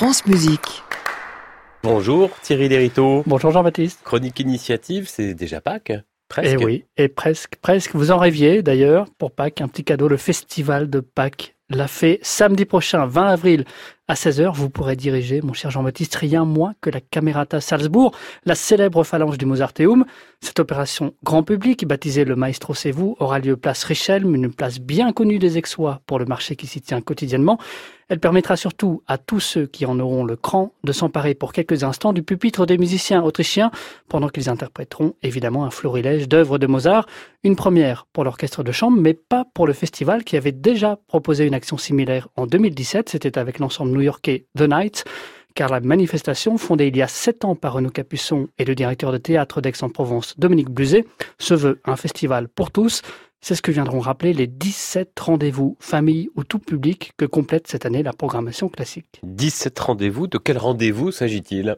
France Musique. Bonjour Thierry Lériteau. Bonjour Jean-Baptiste. Chronique initiative, c'est déjà Pâques Presque. Et oui, et presque, presque. Vous en rêviez d'ailleurs pour Pâques, un petit cadeau, le festival de Pâques l'a fait samedi prochain, 20 avril, à 16h. Vous pourrez diriger, mon cher Jean-Baptiste, rien moins que la Camerata Salzbourg, la célèbre phalange du Mozarteum. Cette opération grand public, baptisée le Maestro C'est vous, aura lieu place Richelme, une place bien connue des Aixois pour le marché qui s'y tient quotidiennement. Elle permettra surtout à tous ceux qui en auront le cran de s'emparer pour quelques instants du pupitre des musiciens autrichiens pendant qu'ils interpréteront évidemment un florilège d'œuvres de Mozart. Une première pour l'orchestre de chambre, mais pas pour le festival qui avait déjà proposé une action similaire en 2017. C'était avec l'ensemble new-yorkais The Night car la manifestation, fondée il y a sept ans par Renaud Capuçon et le directeur de théâtre d'Aix-en-Provence, Dominique Bluzet, se veut un festival pour tous, c'est ce que viendront rappeler les 17 rendez-vous famille ou tout public que complète cette année la programmation classique. 17 rendez-vous, de quel rendez-vous s'agit-il?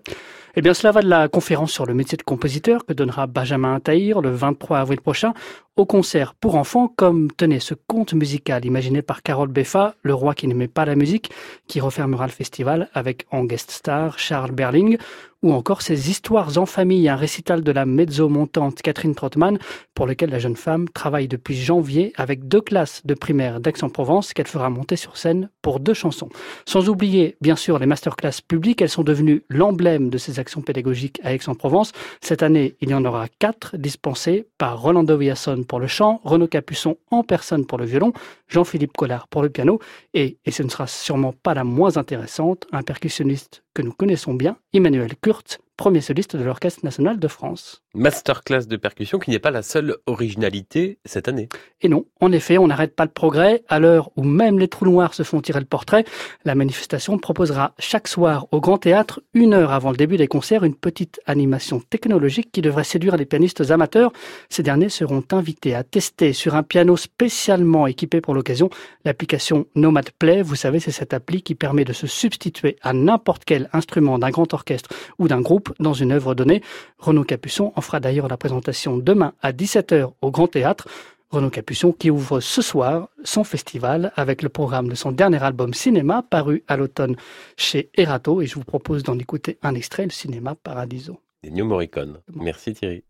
Eh bien cela va de la conférence sur le métier de compositeur que donnera Benjamin Tahir le 23 avril prochain au concert pour enfants comme, tenez, ce conte musical imaginé par Carole Beffa, le roi qui n'aimait pas la musique, qui refermera le festival avec en guest star Charles Berling, ou encore ces histoires en famille, un récital de la mezzo-montante Catherine Trottmann, pour lequel la jeune femme travaille depuis janvier avec deux classes de primaire d'Aix-en-Provence qu'elle fera monter sur scène pour deux chansons. Sans oublier, bien sûr, les masterclass publiques, elles sont devenues l'emblème de ces actions pédagogiques à Aix-en-Provence. Cette année, il y en aura quatre dispensées par Rolando Villasson pour le chant, Renaud Capuçon en personne pour le violon, Jean-Philippe Collard pour le piano, et, et ce ne sera sûrement pas la moins intéressante, un percussionniste que nous connaissons bien, Emmanuel Kurt, premier soliste de l'Orchestre national de France. Masterclass de percussion qui n'est pas la seule originalité cette année. Et non, en effet, on n'arrête pas le progrès. À l'heure où même les trous noirs se font tirer le portrait, la manifestation proposera chaque soir au Grand Théâtre, une heure avant le début des concerts, une petite animation technologique qui devrait séduire les pianistes amateurs. Ces derniers seront invités à tester sur un piano spécialement équipé pour l'occasion l'application Nomad Play. Vous savez, c'est cette appli qui permet de se substituer à n'importe quel instrument d'un grand orchestre ou d'un groupe dans une œuvre donnée. Renaud Capuçon en fera d'ailleurs la présentation demain à 17h au Grand Théâtre. Renaud Capuçon qui ouvre ce soir son festival avec le programme de son dernier album Cinéma paru à l'automne chez Erato et je vous propose d'en écouter un extrait, le Cinéma Paradiso. New Morricone. Merci Thierry.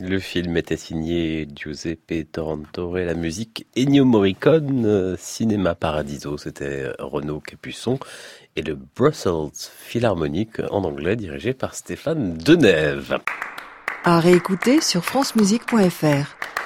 Le film était signé Giuseppe Torrentore, la musique Ennio Morricone, euh, Cinéma Paradiso, c'était Renaud Capuçon, et le Brussels Philharmonic en anglais dirigé par Stéphane Denève. À réécouter sur francemusique.fr.